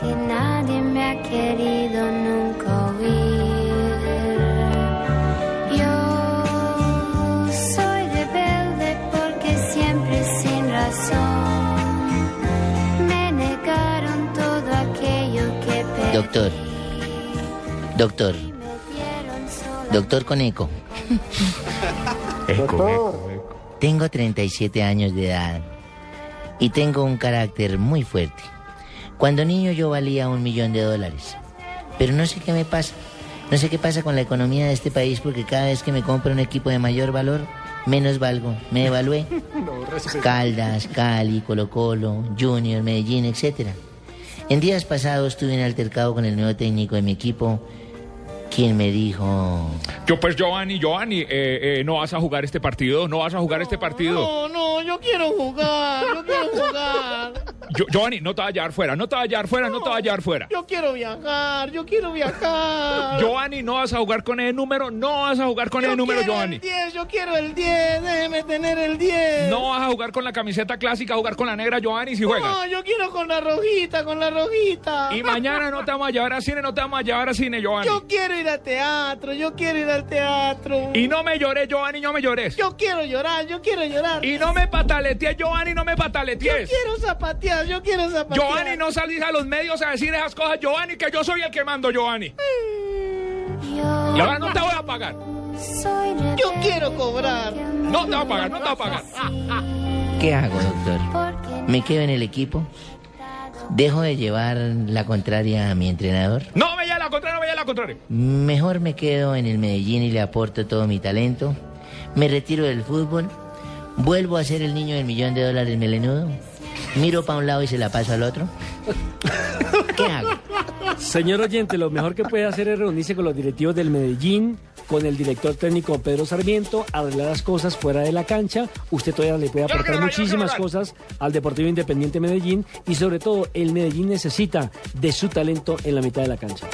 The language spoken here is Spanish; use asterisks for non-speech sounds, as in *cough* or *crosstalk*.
Porque nadie me ha querido nunca oír. Yo soy rebelde porque siempre sin razón me negaron todo aquello que pedí. Doctor, doctor, doctor Coneco. Eco, *laughs* eco, eco. Tengo 37 años de edad y tengo un carácter muy fuerte. Cuando niño yo valía un millón de dólares, pero no sé qué me pasa. No sé qué pasa con la economía de este país porque cada vez que me compro un equipo de mayor valor, menos valgo. Me evalué. *laughs* Caldas, Cali, Colo Colo, Junior, Medellín, etc. En días pasados tuve un altercado con el nuevo técnico de mi equipo, quien me dijo... Yo pues Giovanni, Giovanni, eh, eh, no vas a jugar este partido, no vas a jugar este partido. No, no, yo quiero jugar, yo quiero jugar. *laughs* Yo- Giovanni, no te vas a llevar fuera, no te vas a llevar fuera, no te vas a llevar fuera. Yo quiero viajar, yo quiero viajar. Giovanni, no vas a jugar con ese número, no vas a jugar con Yo ese número, quiero Giovanni. el 10, yo quiero el 10, déjeme tener el 10. Vas a jugar con la camiseta clásica, a jugar con la negra, Giovanni, si juegas. No, yo quiero con la rojita, con la rojita. Y mañana no te vamos a llevar al cine, no te vamos a llevar al cine, Giovanni. Yo quiero ir al teatro, yo quiero ir al teatro. Y no me llores, Giovanni, no me llores. Yo quiero llorar, yo quiero llorar. Y no me pataletees, Giovanni, no me Yo pataletees. quiero zapatear, yo quiero zapatear. Giovanni, no salís a los medios a decir esas cosas, Giovanni, que yo soy el que mando, Giovanni. Y Yo ahora no te voy a pagar. Yo quiero cobrar. No te voy a pagar, no te voy a pagar. *laughs* ¿Qué hago, doctor? ¿Me quedo en el equipo? ¿Dejo de llevar la contraria a mi entrenador? No me lleves la contraria, no me lleves la contraria. Mejor me quedo en el Medellín y le aporto todo mi talento. Me retiro del fútbol. Vuelvo a ser el niño del millón de dólares melenudo. Miro para un lado y se la paso al otro. ¿Qué hago? Señor oyente, lo mejor que puede hacer es reunirse con los directivos del Medellín, con el director técnico Pedro Sarmiento, arreglar las cosas fuera de la cancha. Usted todavía le puede aportar muchísimas cosas al Deportivo Independiente Medellín y sobre todo el Medellín necesita de su talento en la mitad de la cancha.